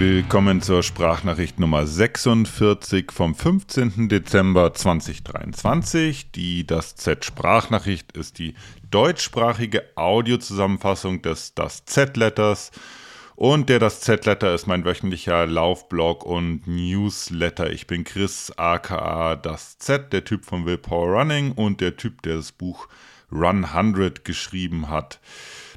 Willkommen zur Sprachnachricht Nummer 46 vom 15. Dezember 2023. Die Das Z Sprachnachricht ist die deutschsprachige Audiozusammenfassung des Das Z-Letters. Und der Das Z-Letter ist mein wöchentlicher Laufblog und Newsletter. Ich bin Chris, aka Das Z, der Typ von Willpower Running und der Typ, der das Buch Run 100 geschrieben hat.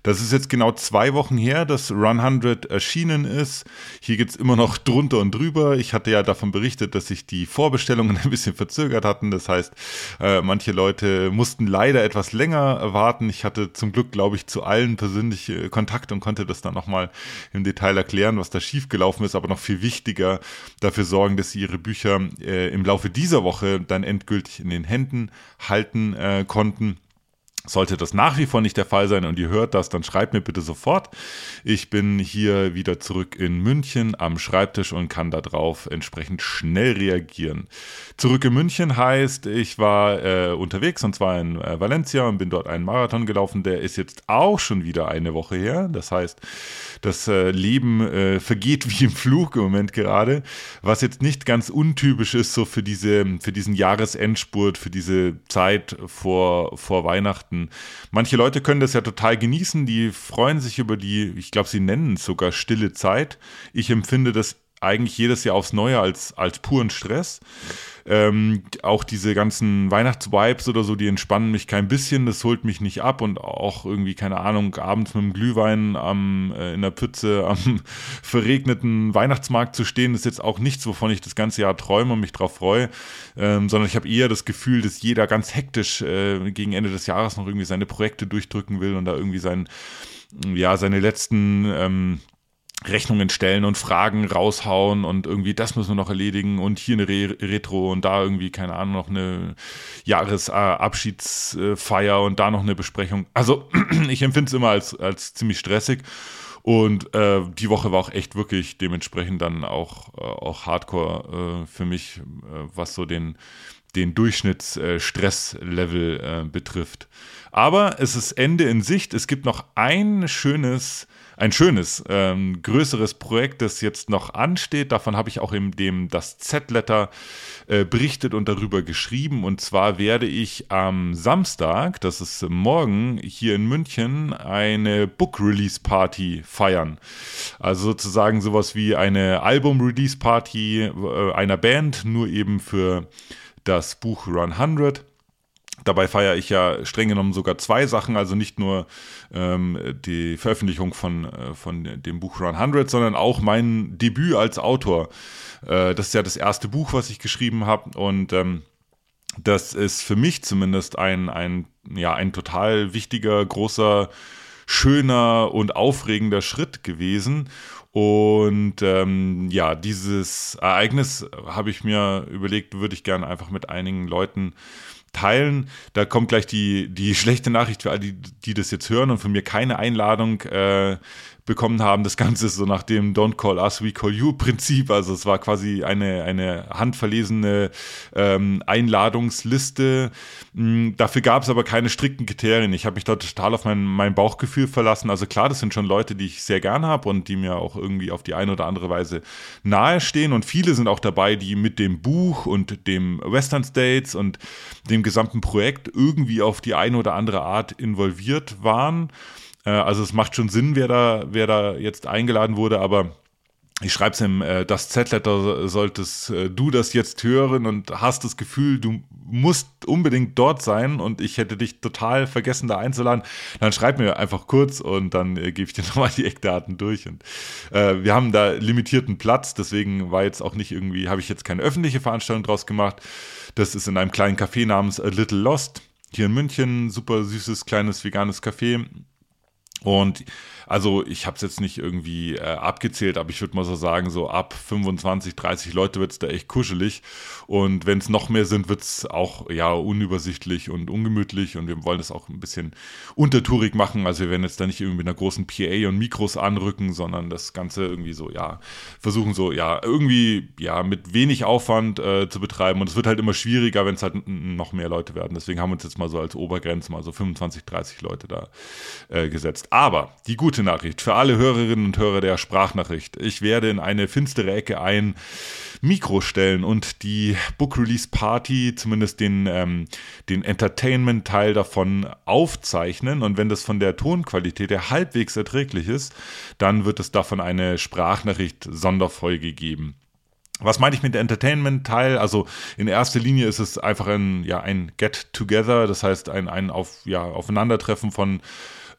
Das ist jetzt genau zwei Wochen her, dass Run 100 erschienen ist. Hier geht es immer noch drunter und drüber. Ich hatte ja davon berichtet, dass sich die Vorbestellungen ein bisschen verzögert hatten. Das heißt, äh, manche Leute mussten leider etwas länger warten. Ich hatte zum Glück, glaube ich, zu allen persönlich äh, Kontakt und konnte das dann nochmal im Detail erklären, was da schiefgelaufen ist. Aber noch viel wichtiger, dafür sorgen, dass sie ihre Bücher äh, im Laufe dieser Woche dann endgültig in den Händen halten äh, konnten. Sollte das nach wie vor nicht der Fall sein und ihr hört das, dann schreibt mir bitte sofort. Ich bin hier wieder zurück in München am Schreibtisch und kann darauf entsprechend schnell reagieren. Zurück in München heißt, ich war äh, unterwegs und zwar in äh, Valencia und bin dort einen Marathon gelaufen. Der ist jetzt auch schon wieder eine Woche her. Das heißt, das äh, Leben äh, vergeht wie im Flug im Moment gerade, was jetzt nicht ganz untypisch ist so für diese für diesen Jahresendspurt, für diese Zeit vor vor Weihnachten Weihnachten. Manche Leute können das ja total genießen, die freuen sich über die, ich glaube, sie nennen es sogar stille Zeit. Ich empfinde das eigentlich jedes Jahr aufs Neue als, als puren Stress. Ähm, auch diese ganzen Weihnachtsvibes oder so, die entspannen mich kein bisschen, das holt mich nicht ab und auch irgendwie, keine Ahnung, abends mit dem Glühwein am, äh, in der Pütze am verregneten Weihnachtsmarkt zu stehen, ist jetzt auch nichts, wovon ich das ganze Jahr träume und mich drauf freue, ähm, sondern ich habe eher das Gefühl, dass jeder ganz hektisch äh, gegen Ende des Jahres noch irgendwie seine Projekte durchdrücken will und da irgendwie sein, ja, seine letzten ähm, Rechnungen stellen und Fragen raushauen und irgendwie das müssen wir noch erledigen und hier eine Re Retro und da irgendwie, keine Ahnung, noch eine Jahresabschiedsfeier und da noch eine Besprechung. Also ich empfinde es immer als, als ziemlich stressig. Und äh, die Woche war auch echt wirklich dementsprechend dann auch, äh, auch hardcore äh, für mich, äh, was so den, den Durchschnittsstresslevel äh, betrifft. Aber es ist Ende in Sicht. Es gibt noch ein schönes ein schönes, ähm, größeres Projekt, das jetzt noch ansteht. Davon habe ich auch in dem das Z-Letter äh, berichtet und darüber geschrieben. Und zwar werde ich am Samstag, das ist morgen, hier in München eine Book-Release-Party feiern. Also sozusagen sowas wie eine Album-Release-Party äh, einer Band, nur eben für das Buch Run 100. Dabei feiere ich ja streng genommen sogar zwei Sachen, also nicht nur ähm, die Veröffentlichung von, äh, von dem Buch Run 100, sondern auch mein Debüt als Autor. Äh, das ist ja das erste Buch, was ich geschrieben habe und ähm, das ist für mich zumindest ein, ein, ja, ein total wichtiger, großer, schöner und aufregender Schritt gewesen. Und ähm, ja, dieses Ereignis habe ich mir überlegt, würde ich gerne einfach mit einigen Leuten teilen. Da kommt gleich die, die schlechte Nachricht für alle, die, die das jetzt hören und von mir keine Einladung äh, bekommen haben. Das Ganze so nach dem Don't Call Us, We Call You Prinzip. Also es war quasi eine, eine handverlesene ähm, Einladungsliste. Mhm, dafür gab es aber keine strikten Kriterien. Ich habe mich da total auf mein, mein Bauchgefühl verlassen. Also klar, das sind schon Leute, die ich sehr gern habe und die mir auch irgendwie auf die eine oder andere Weise nahestehen. Und viele sind auch dabei, die mit dem Buch und dem Western States und dem gesamten Projekt irgendwie auf die eine oder andere Art involviert waren. Äh, also es macht schon Sinn, wer da, wer da jetzt eingeladen wurde, aber ich schreibe es im äh, das Z-Letter, solltest äh, du das jetzt hören und hast das Gefühl, du musst unbedingt dort sein und ich hätte dich total vergessen, da einzuladen, dann schreib mir einfach kurz und dann äh, gebe ich dir nochmal die Eckdaten durch. Und äh, wir haben da limitierten Platz, deswegen war jetzt auch nicht irgendwie, habe ich jetzt keine öffentliche Veranstaltung draus gemacht. Das ist in einem kleinen Café namens A Little Lost hier in München, super süßes kleines veganes Café und also ich habe es jetzt nicht irgendwie äh, abgezählt, aber ich würde mal so sagen, so ab 25, 30 Leute wird es da echt kuschelig. Und wenn es noch mehr sind, wird es auch ja unübersichtlich und ungemütlich. Und wir wollen das auch ein bisschen untertourig machen. Also wir werden jetzt da nicht irgendwie mit einer großen PA und Mikros anrücken, sondern das Ganze irgendwie so, ja, versuchen so, ja, irgendwie, ja, mit wenig Aufwand äh, zu betreiben. Und es wird halt immer schwieriger, wenn es halt noch mehr Leute werden. Deswegen haben wir uns jetzt mal so als Obergrenze mal so 25, 30 Leute da äh, gesetzt. Aber die gute Nachricht für alle Hörerinnen und Hörer der Sprachnachricht. Ich werde in eine finstere Ecke ein Mikro stellen und die Book Release Party, zumindest den, ähm, den Entertainment-Teil davon aufzeichnen. Und wenn das von der Tonqualität her halbwegs erträglich ist, dann wird es davon eine Sprachnachricht-Sonderfolge geben. Was meine ich mit Entertainment-Teil? Also in erster Linie ist es einfach ein, ja, ein Get-Together, das heißt ein, ein auf, ja, Aufeinandertreffen von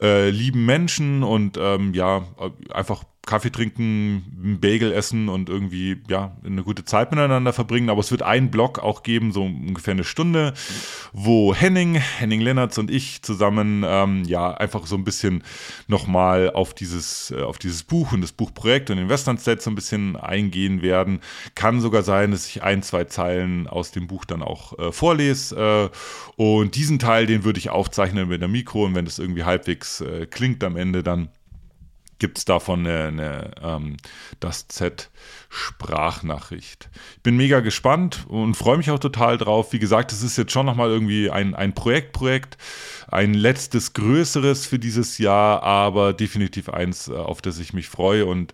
äh, lieben Menschen und ähm, ja, einfach Kaffee trinken, einen Bagel essen und irgendwie ja eine gute Zeit miteinander verbringen. Aber es wird einen Block auch geben, so ungefähr eine Stunde, wo Henning, Henning Lennertz und ich zusammen ähm, ja einfach so ein bisschen nochmal auf dieses äh, auf dieses Buch und das Buchprojekt und den Western State so ein bisschen eingehen werden. Kann sogar sein, dass ich ein zwei Zeilen aus dem Buch dann auch äh, vorlese. Äh, und diesen Teil, den würde ich aufzeichnen mit der Mikro und wenn das irgendwie halbwegs äh, klingt am Ende, dann gibt es davon eine, eine ähm, das Z Sprachnachricht. Ich bin mega gespannt und freue mich auch total drauf. Wie gesagt, es ist jetzt schon nochmal irgendwie ein, ein Projektprojekt, ein letztes größeres für dieses Jahr, aber definitiv eins, äh, auf das ich mich freue und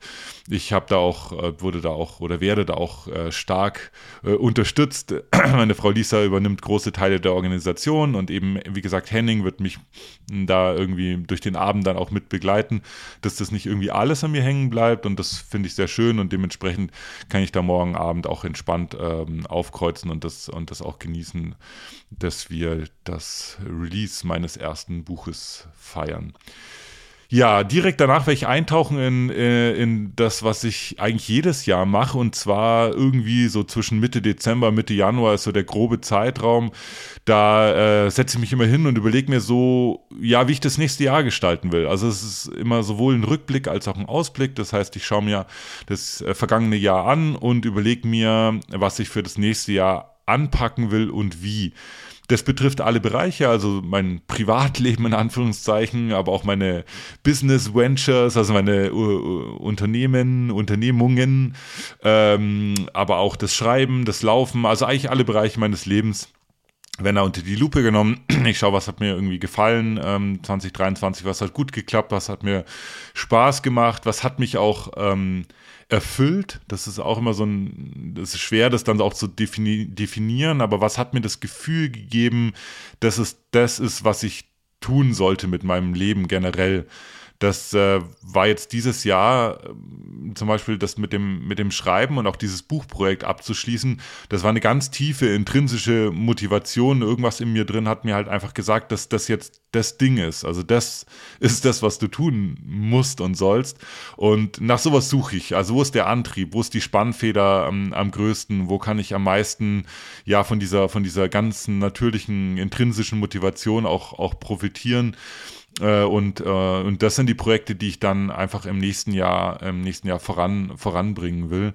ich habe da auch, äh, wurde da auch oder werde da auch äh, stark unterstützt. Meine Frau Lisa übernimmt große Teile der Organisation und eben, wie gesagt, Henning wird mich da irgendwie durch den Abend dann auch mit begleiten, dass das nicht irgendwie alles an mir hängen bleibt und das finde ich sehr schön und dementsprechend kann ich da morgen Abend auch entspannt ähm, aufkreuzen und das, und das auch genießen, dass wir das Release meines ersten Buches feiern. Ja, direkt danach werde ich eintauchen in, äh, in das, was ich eigentlich jedes Jahr mache. Und zwar irgendwie so zwischen Mitte Dezember, Mitte Januar ist so der grobe Zeitraum. Da äh, setze ich mich immer hin und überlege mir so, ja, wie ich das nächste Jahr gestalten will. Also es ist immer sowohl ein Rückblick als auch ein Ausblick. Das heißt, ich schaue mir das äh, vergangene Jahr an und überlege mir, was ich für das nächste Jahr anpacken will und wie. Das betrifft alle Bereiche, also mein Privatleben in Anführungszeichen, aber auch meine Business Ventures, also meine uh, Unternehmen, Unternehmungen, ähm, aber auch das Schreiben, das Laufen, also eigentlich alle Bereiche meines Lebens wenn er unter die Lupe genommen. Ich schaue, was hat mir irgendwie gefallen, ähm, 2023, was hat gut geklappt, was hat mir Spaß gemacht, was hat mich auch ähm, erfüllt. Das ist auch immer so ein, das ist schwer, das dann auch zu defini definieren, aber was hat mir das Gefühl gegeben, dass es das ist, was ich tun sollte mit meinem Leben generell. Das äh, war jetzt dieses Jahr äh, zum Beispiel das mit dem, mit dem Schreiben und auch dieses Buchprojekt abzuschließen. Das war eine ganz tiefe intrinsische Motivation. Irgendwas in mir drin hat mir halt einfach gesagt, dass das jetzt das Ding ist. Also das ist das, was du tun musst und sollst. Und nach sowas suche ich. Also wo ist der Antrieb? Wo ist die Spannfeder am, am größten? Wo kann ich am meisten ja von dieser, von dieser ganzen natürlichen intrinsischen Motivation auch, auch profitieren? Äh, und, äh, und das sind die Projekte, die ich dann einfach im nächsten Jahr, im nächsten Jahr voran, voranbringen will.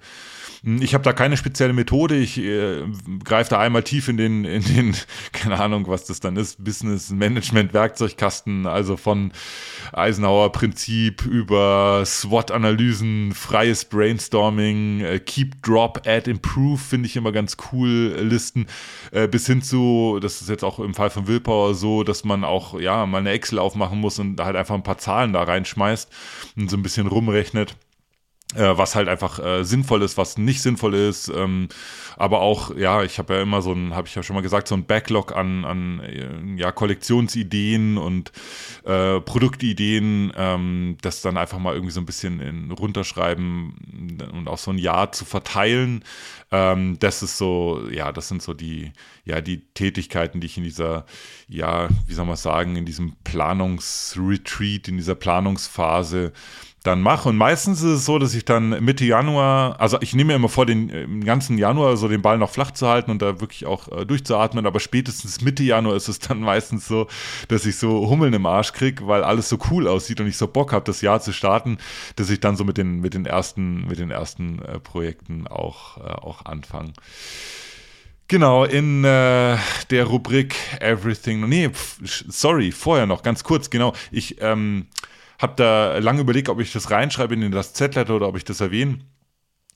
Hm, ich habe da keine spezielle Methode. Ich äh, greife da einmal tief in den, in den, keine Ahnung, was das dann ist, Business Management Werkzeugkasten, also von Eisenhower Prinzip über SWOT-Analysen, freies Brainstorming, äh, Keep, Drop, Add, Improve finde ich immer ganz cool, äh, Listen, äh, bis hin zu, das ist jetzt auch im Fall von Willpower so, dass man auch, ja, mal eine Excel aufmachen muss und halt einfach ein paar Zahlen da reinschmeißt und so ein bisschen rumrechnet äh, was halt einfach äh, sinnvoll ist, was nicht sinnvoll ist. Ähm, aber auch, ja, ich habe ja immer so ein, habe ich ja schon mal gesagt, so ein Backlog an, an äh, ja, Kollektionsideen und äh, Produktideen, ähm, das dann einfach mal irgendwie so ein bisschen in, runterschreiben und auch so ein Jahr zu verteilen. Ähm, das ist so, ja, das sind so die, ja, die Tätigkeiten, die ich in dieser, ja, wie soll man sagen, in diesem Planungsretreat, in dieser Planungsphase dann mache. Und meistens ist es so, dass ich dann Mitte Januar, also ich nehme mir immer vor, den, den ganzen Januar so den Ball noch flach zu halten und da wirklich auch äh, durchzuatmen, aber spätestens Mitte Januar ist es dann meistens so, dass ich so Hummeln im Arsch kriege, weil alles so cool aussieht und ich so Bock habe, das Jahr zu starten, dass ich dann so mit den, mit den ersten, mit den ersten äh, Projekten auch, äh, auch anfange. Genau, in äh, der Rubrik Everything. Nee, pf, sorry, vorher noch, ganz kurz, genau. Ich, ähm, habe da lange überlegt, ob ich das reinschreibe in das Z-Letter oder ob ich das erwähne.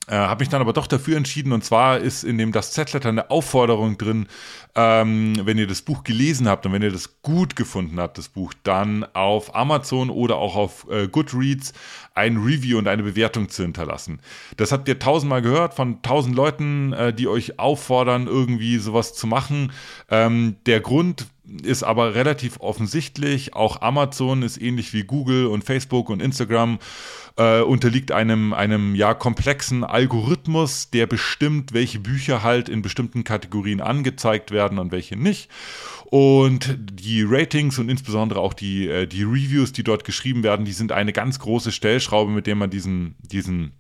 äh, habe mich dann aber doch dafür entschieden und zwar ist in dem Das Z-Letter eine Aufforderung drin, ähm, wenn ihr das Buch gelesen habt und wenn ihr das gut gefunden habt, das Buch, dann auf Amazon oder auch auf äh, Goodreads ein Review und eine Bewertung zu hinterlassen. Das habt ihr tausendmal gehört von tausend Leuten, äh, die euch auffordern, irgendwie sowas zu machen. Ähm, der Grund ist aber relativ offensichtlich. Auch Amazon ist ähnlich wie Google und Facebook und Instagram äh, unterliegt einem, einem ja komplexen Algorithmus, der bestimmt, welche Bücher halt in bestimmten Kategorien angezeigt werden und welche nicht. Und die Ratings und insbesondere auch die, äh, die Reviews, die dort geschrieben werden, die sind eine ganz große Stellschraube, mit der man diesen, diesen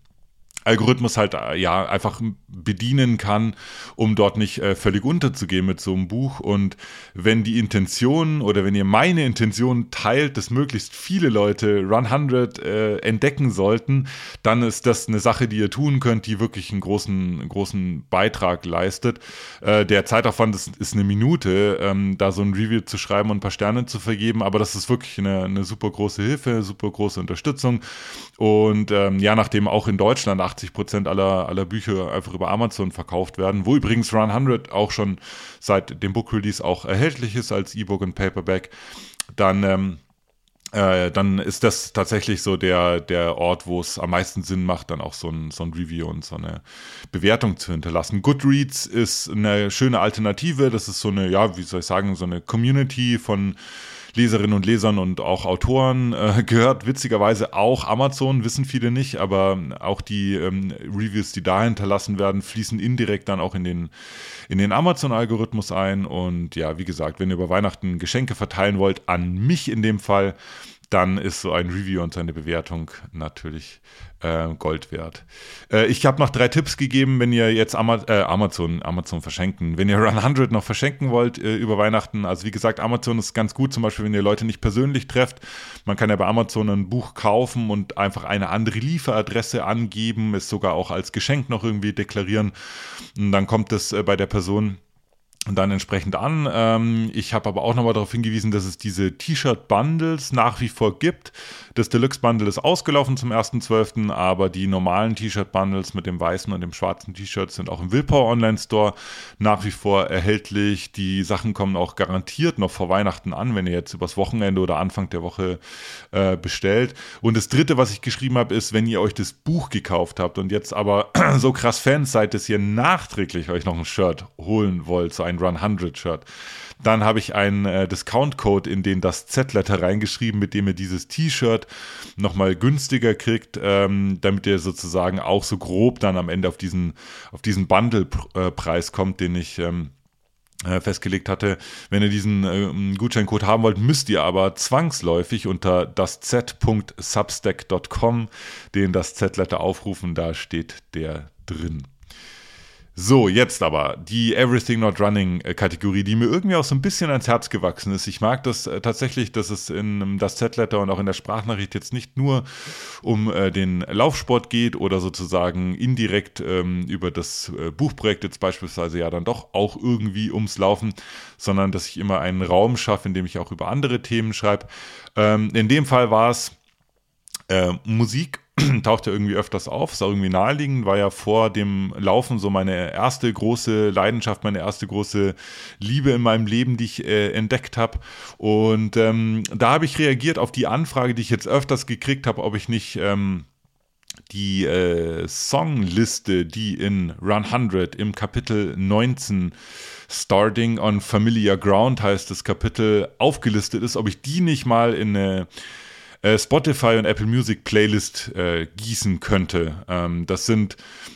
Algorithmus halt äh, ja einfach bedienen kann, um dort nicht äh, völlig unterzugehen mit so einem Buch. Und wenn die Intention oder wenn ihr meine Intention teilt, dass möglichst viele Leute Run 100 äh, entdecken sollten, dann ist das eine Sache, die ihr tun könnt, die wirklich einen großen, großen Beitrag leistet. Äh, der Zeitaufwand ist, ist eine Minute, ähm, da so ein Review zu schreiben und ein paar Sterne zu vergeben, aber das ist wirklich eine, eine super große Hilfe, super große Unterstützung. Und ähm, ja, nachdem auch in Deutschland 80 Prozent aller, aller Bücher einfach über Amazon verkauft werden, wo übrigens Run 100 auch schon seit dem Book Release auch erhältlich ist als E-Book und Paperback, dann, ähm, äh, dann ist das tatsächlich so der, der Ort, wo es am meisten Sinn macht, dann auch so ein, so ein Review und so eine Bewertung zu hinterlassen. Goodreads ist eine schöne Alternative. Das ist so eine, ja, wie soll ich sagen, so eine Community von Leserinnen und Lesern und auch Autoren äh, gehört witzigerweise auch Amazon, wissen viele nicht, aber auch die ähm, Reviews, die da hinterlassen werden, fließen indirekt dann auch in den, in den Amazon-Algorithmus ein. Und ja, wie gesagt, wenn ihr über Weihnachten Geschenke verteilen wollt, an mich in dem Fall, dann ist so ein Review und seine Bewertung natürlich äh, Gold wert. Äh, ich habe noch drei Tipps gegeben, wenn ihr jetzt Ama äh, Amazon, Amazon verschenken, wenn ihr Run 100 noch verschenken wollt äh, über Weihnachten. Also wie gesagt, Amazon ist ganz gut, zum Beispiel, wenn ihr Leute nicht persönlich trefft. Man kann ja bei Amazon ein Buch kaufen und einfach eine andere Lieferadresse angeben, es sogar auch als Geschenk noch irgendwie deklarieren. Und dann kommt es äh, bei der Person dann entsprechend an. Ähm, ich habe aber auch nochmal darauf hingewiesen, dass es diese T-Shirt-Bundles nach wie vor gibt. Das Deluxe-Bundle ist ausgelaufen zum 1.12., aber die normalen T-Shirt-Bundles mit dem weißen und dem schwarzen T-Shirt sind auch im Willpower Online-Store nach wie vor erhältlich. Die Sachen kommen auch garantiert noch vor Weihnachten an, wenn ihr jetzt übers Wochenende oder Anfang der Woche äh, bestellt. Und das dritte, was ich geschrieben habe, ist, wenn ihr euch das Buch gekauft habt und jetzt aber so krass Fans seid, dass ihr nachträglich euch noch ein Shirt holen wollt, so ein Run 100 Shirt. Dann habe ich einen äh, Discount-Code in den das Z-Letter reingeschrieben, mit dem ihr dieses T-Shirt nochmal günstiger kriegt, ähm, damit ihr sozusagen auch so grob dann am Ende auf diesen, auf diesen Bundle-Preis kommt, den ich ähm, äh, festgelegt hatte. Wenn ihr diesen äh, Gutscheincode haben wollt, müsst ihr aber zwangsläufig unter das z.substack.com den das Z-Letter aufrufen. Da steht der drin. So, jetzt aber die Everything Not Running äh, Kategorie, die mir irgendwie auch so ein bisschen ans Herz gewachsen ist. Ich mag das äh, tatsächlich, dass es in das Z-Letter und auch in der Sprachnachricht jetzt nicht nur um äh, den Laufsport geht oder sozusagen indirekt ähm, über das äh, Buchprojekt jetzt beispielsweise ja dann doch auch irgendwie ums Laufen, sondern dass ich immer einen Raum schaffe, in dem ich auch über andere Themen schreibe. Ähm, in dem Fall war es äh, Musik taucht ja irgendwie öfters auf, ist auch irgendwie naheliegend, war ja vor dem Laufen so meine erste große Leidenschaft, meine erste große Liebe in meinem Leben, die ich äh, entdeckt habe. Und ähm, da habe ich reagiert auf die Anfrage, die ich jetzt öfters gekriegt habe, ob ich nicht ähm, die äh, Songliste, die in Run 100 im Kapitel 19 Starting on Familiar Ground heißt das Kapitel aufgelistet ist, ob ich die nicht mal in eine äh, Spotify und Apple Music Playlist äh, gießen könnte. Ähm, das sind,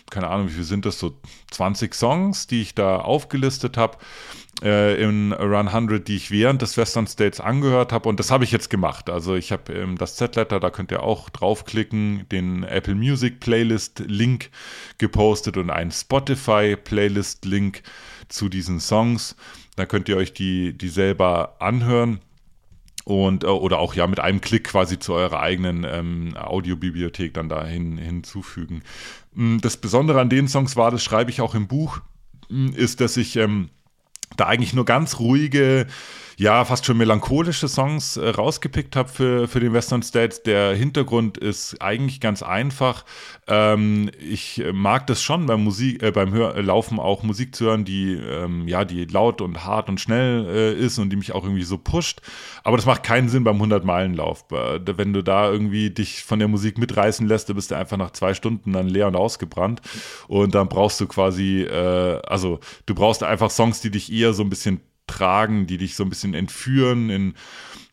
keine Ahnung, wie viel sind das, so 20 Songs, die ich da aufgelistet habe äh, in Run 100, die ich während des Western States angehört habe und das habe ich jetzt gemacht. Also ich habe ähm, das Z-Letter, da könnt ihr auch draufklicken, den Apple Music Playlist Link gepostet und einen Spotify Playlist Link zu diesen Songs. Da könnt ihr euch die, die selber anhören und äh, oder auch ja mit einem Klick quasi zu eurer eigenen ähm, Audiobibliothek dann dahin hinzufügen. Mm, das Besondere an den Songs war, das schreibe ich auch im Buch, mm, ist, dass ich ähm, da eigentlich nur ganz ruhige ja, fast schon melancholische Songs äh, rausgepickt habe für, für den Western States. Der Hintergrund ist eigentlich ganz einfach. Ähm, ich mag das schon beim Musik, äh, beim Hör Laufen auch Musik zu hören, die ähm, ja, die laut und hart und schnell äh, ist und die mich auch irgendwie so pusht. Aber das macht keinen Sinn beim 100-Meilen-Lauf. Wenn du da irgendwie dich von der Musik mitreißen lässt, dann bist du einfach nach zwei Stunden dann leer und ausgebrannt. Und dann brauchst du quasi, äh, also du brauchst einfach Songs, die dich eher so ein bisschen tragen, die dich so ein bisschen entführen in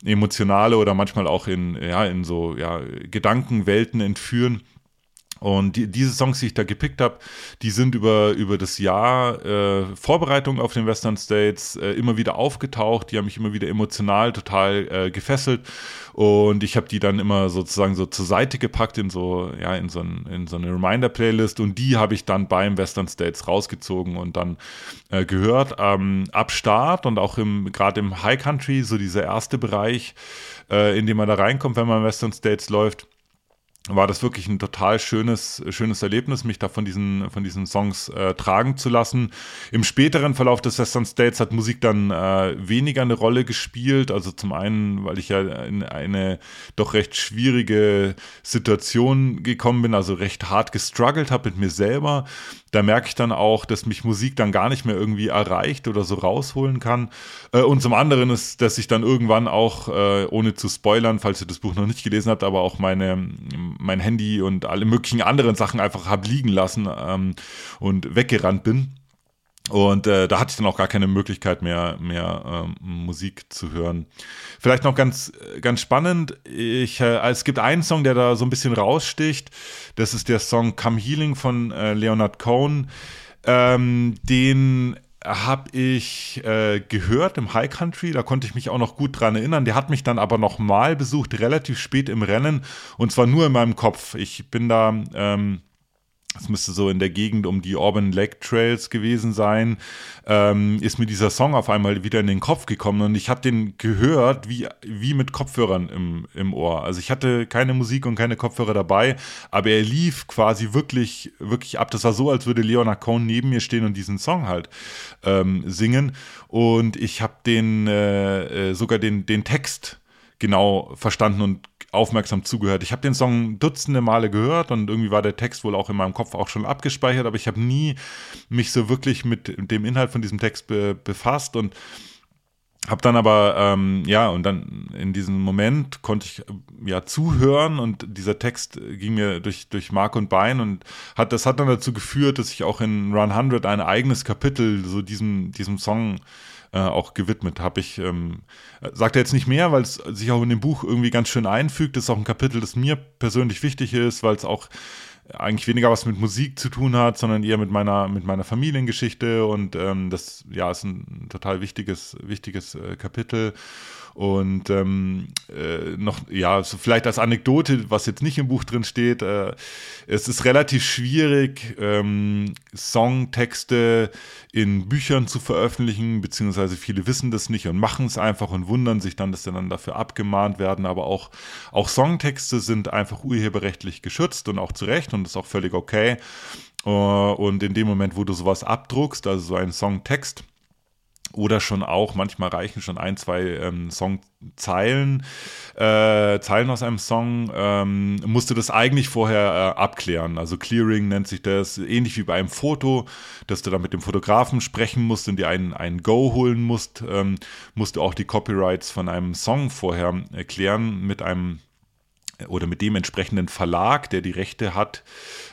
emotionale oder manchmal auch in, ja, in so ja, Gedankenwelten entführen. Und die, diese Songs, die ich da gepickt habe, die sind über, über das Jahr äh, Vorbereitung auf den Western States äh, immer wieder aufgetaucht. Die haben mich immer wieder emotional total äh, gefesselt. Und ich habe die dann immer sozusagen so zur Seite gepackt in so, ja, in so, ein, in so eine Reminder-Playlist. Und die habe ich dann beim Western States rausgezogen und dann äh, gehört. Ähm, ab Start und auch im, gerade im High Country, so dieser erste Bereich, äh, in dem man da reinkommt, wenn man Western States läuft war das wirklich ein total schönes, schönes Erlebnis, mich da von diesen, von diesen Songs äh, tragen zu lassen. Im späteren Verlauf des Western States hat Musik dann äh, weniger eine Rolle gespielt. Also zum einen, weil ich ja in eine doch recht schwierige Situation gekommen bin, also recht hart gestruggelt habe mit mir selber da merke ich dann auch, dass mich Musik dann gar nicht mehr irgendwie erreicht oder so rausholen kann. Äh, und zum anderen ist, dass ich dann irgendwann auch, äh, ohne zu spoilern, falls ihr das Buch noch nicht gelesen habt, aber auch meine, mein Handy und alle möglichen anderen Sachen einfach habe liegen lassen ähm, und weggerannt bin. Und äh, da hatte ich dann auch gar keine Möglichkeit mehr, mehr ähm, Musik zu hören. Vielleicht noch ganz, ganz spannend, ich, äh, es gibt einen Song, der da so ein bisschen raussticht. Das ist der Song Come Healing von äh, Leonard Cohen. Ähm, den habe ich äh, gehört im High Country, da konnte ich mich auch noch gut dran erinnern. Der hat mich dann aber noch mal besucht, relativ spät im Rennen und zwar nur in meinem Kopf. Ich bin da... Ähm, es müsste so in der Gegend um die Auburn Lake Trails gewesen sein, ähm, ist mir dieser Song auf einmal wieder in den Kopf gekommen und ich habe den gehört wie, wie mit Kopfhörern im, im Ohr. Also ich hatte keine Musik und keine Kopfhörer dabei, aber er lief quasi wirklich, wirklich ab. Das war so, als würde Leonard Cohen neben mir stehen und diesen Song halt ähm, singen. Und ich habe den äh, äh sogar den, den Text genau verstanden und aufmerksam zugehört. Ich habe den Song dutzende Male gehört und irgendwie war der Text wohl auch in meinem Kopf auch schon abgespeichert, aber ich habe nie mich so wirklich mit dem Inhalt von diesem Text be befasst und habe dann aber, ähm, ja, und dann in diesem Moment konnte ich ja zuhören und dieser Text ging mir durch, durch Mark und Bein und hat, das hat dann dazu geführt, dass ich auch in Run 100 ein eigenes Kapitel so diesem, diesem Song äh, auch gewidmet habe. Ich ähm, sagt er jetzt nicht mehr, weil es sich auch in dem Buch irgendwie ganz schön einfügt. Das ist auch ein Kapitel, das mir persönlich wichtig ist, weil es auch eigentlich weniger was mit Musik zu tun hat, sondern eher mit meiner mit meiner Familiengeschichte und ähm, das ja ist ein total wichtiges wichtiges äh, Kapitel und ähm, äh, noch, ja, so vielleicht als Anekdote, was jetzt nicht im Buch drin steht, äh, es ist relativ schwierig, ähm, Songtexte in Büchern zu veröffentlichen, beziehungsweise viele wissen das nicht und machen es einfach und wundern sich dann, dass sie dann dafür abgemahnt werden. Aber auch, auch Songtexte sind einfach urheberrechtlich geschützt und auch zu Recht und ist auch völlig okay. Uh, und in dem Moment, wo du sowas abdruckst, also so einen Songtext, oder schon auch, manchmal reichen schon ein, zwei ähm, Songzeilen, äh, Zeilen aus einem Song, ähm, musst du das eigentlich vorher äh, abklären. Also Clearing nennt sich das, ähnlich wie bei einem Foto, dass du da mit dem Fotografen sprechen musst und dir einen, einen Go holen musst, ähm, musst du auch die Copyrights von einem Song vorher erklären mit einem oder mit dem entsprechenden Verlag, der die Rechte hat,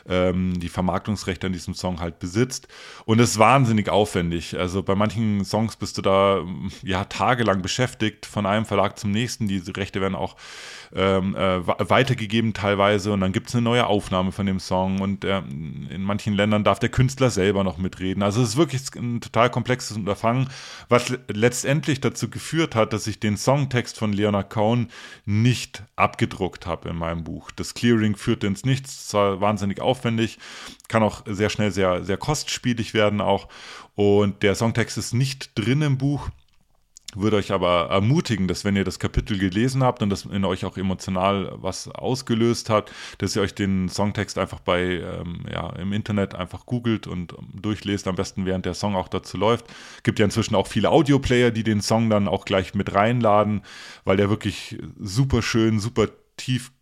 ähm, die Vermarktungsrechte an diesem Song halt besitzt. Und es ist wahnsinnig aufwendig. Also bei manchen Songs bist du da ja tagelang beschäftigt, von einem Verlag zum nächsten. Diese Rechte werden auch ähm, äh, weitergegeben teilweise und dann gibt es eine neue Aufnahme von dem Song und äh, in manchen Ländern darf der Künstler selber noch mitreden. Also es ist wirklich ein total komplexes Unterfangen, was letztendlich dazu geführt hat, dass ich den Songtext von Leonard Cohen nicht abgedruckt habe in meinem Buch. Das Clearing führte ins Nichts, es war wahnsinnig aufwendig, kann auch sehr schnell sehr, sehr kostspielig werden auch und der Songtext ist nicht drin im Buch würde euch aber ermutigen, dass wenn ihr das Kapitel gelesen habt und das in euch auch emotional was ausgelöst hat, dass ihr euch den Songtext einfach bei, ähm, ja, im Internet einfach googelt und durchlest, am besten während der Song auch dazu läuft. Gibt ja inzwischen auch viele Audioplayer, die den Song dann auch gleich mit reinladen, weil der wirklich super schön, super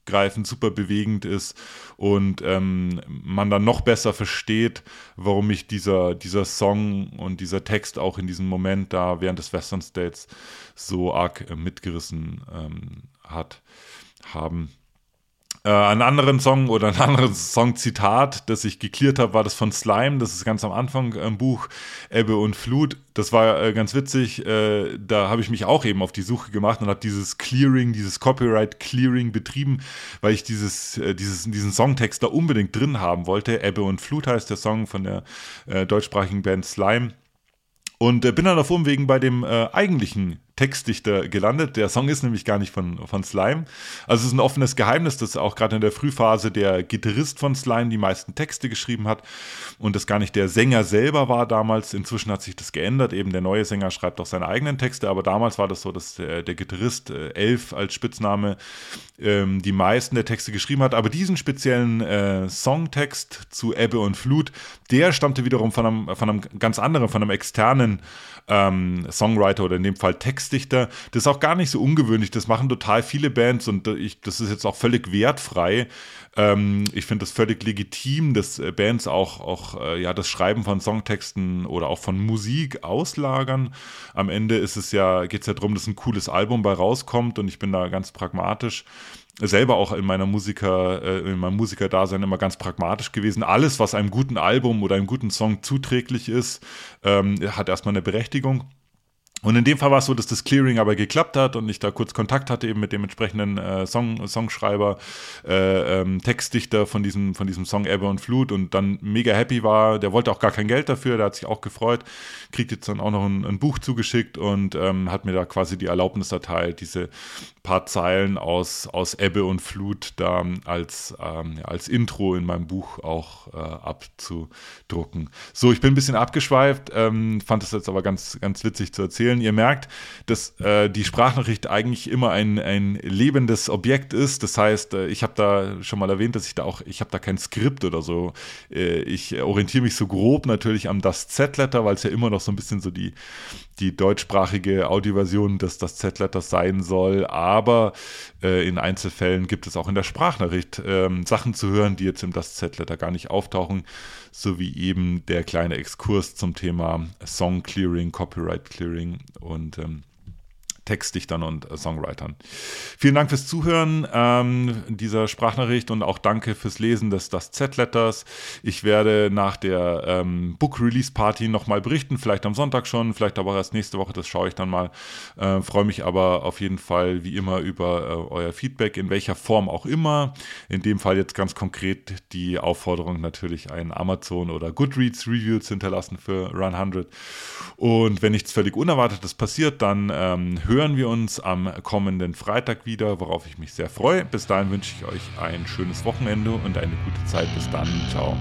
tiefgreifend, super bewegend ist und ähm, man dann noch besser versteht, warum mich dieser, dieser Song und dieser Text auch in diesem Moment da während des Western States so arg äh, mitgerissen ähm, hat, haben. Äh, einen anderen Song oder ein anderes Song-Zitat, das ich geklärt habe, war das von Slime. Das ist ganz am Anfang im Buch Ebbe und Flut. Das war äh, ganz witzig. Äh, da habe ich mich auch eben auf die Suche gemacht und habe dieses Clearing, dieses Copyright-Clearing betrieben, weil ich dieses, äh, dieses, diesen Songtext da unbedingt drin haben wollte. Ebbe und Flut heißt der Song von der äh, deutschsprachigen Band Slime. Und äh, bin dann auf Umwegen bei dem eigentlichen Textdichter gelandet. Der Song ist nämlich gar nicht von, von Slime. Also es ist ein offenes Geheimnis, dass auch gerade in der Frühphase der Gitarrist von Slime die meisten Texte geschrieben hat und das gar nicht der Sänger selber war damals. Inzwischen hat sich das geändert. Eben der neue Sänger schreibt auch seine eigenen Texte, aber damals war das so, dass der, der Gitarrist äh, Elf als Spitzname ähm, die meisten der Texte geschrieben hat. Aber diesen speziellen äh, Songtext zu Ebbe und Flut, der stammte wiederum von einem, von einem ganz anderen, von einem externen ähm, Songwriter oder in dem Fall Textdichter. Das ist auch gar nicht so ungewöhnlich. Das machen total viele Bands und ich, das ist jetzt auch völlig wertfrei. Ähm, ich finde das völlig legitim, dass äh, Bands auch, auch äh, ja, das Schreiben von Songtexten oder auch von Musik auslagern. Am Ende ist es ja, geht es ja darum, dass ein cooles Album bei rauskommt und ich bin da ganz pragmatisch selber auch in meiner Musiker, äh, in meinem Musikerdasein immer ganz pragmatisch gewesen. Alles, was einem guten Album oder einem guten Song zuträglich ist, ähm, hat erstmal eine Berechtigung. Und in dem Fall war es so, dass das Clearing aber geklappt hat und ich da kurz Kontakt hatte eben mit dem entsprechenden äh, Song, Songschreiber, äh, ähm, Textdichter von diesem, von diesem Song Ebbe und Flut und dann mega happy war. Der wollte auch gar kein Geld dafür, der hat sich auch gefreut, kriegt jetzt dann auch noch ein, ein Buch zugeschickt und ähm, hat mir da quasi die Erlaubnis erteilt, diese paar Zeilen aus, aus Ebbe und Flut da als, ähm, als Intro in meinem Buch auch äh, abzudrucken. So, ich bin ein bisschen abgeschweift, ähm, fand es jetzt aber ganz, ganz witzig zu erzählen. Ihr merkt, dass äh, die Sprachnachricht eigentlich immer ein, ein lebendes Objekt ist. Das heißt, äh, ich habe da schon mal erwähnt, dass ich da auch, ich habe da kein Skript oder so. Äh, ich orientiere mich so grob natürlich am das Z-Letter, weil es ja immer noch so ein bisschen so die, die deutschsprachige Audioversion des das Z-Letters sein soll. Aber äh, in Einzelfällen gibt es auch in der Sprachnachricht ähm, Sachen zu hören, die jetzt im das Z-Letter gar nicht auftauchen, sowie eben der kleine Exkurs zum Thema Song Clearing, Copyright Clearing und ähm, Textdichtern und äh, Songwritern. Vielen Dank fürs Zuhören ähm, dieser Sprachnachricht und auch danke fürs Lesen des das Z-Letters. Ich werde nach der ähm, Book Release Party nochmal berichten, vielleicht am Sonntag schon, vielleicht aber erst nächste Woche, das schaue ich dann mal. Äh, Freue mich aber auf jeden Fall wie immer über äh, euer Feedback, in welcher Form auch immer. In dem Fall jetzt ganz konkret die Aufforderung natürlich ein Amazon oder Goodreads Review zu hinterlassen für Run 100. Und wenn nichts völlig Unerwartetes passiert, dann ähm, hören wir uns am kommenden Freitag wieder, worauf ich mich sehr freue. Bis dahin wünsche ich euch ein schönes Wochenende und eine gute Zeit. Bis dann. Ciao.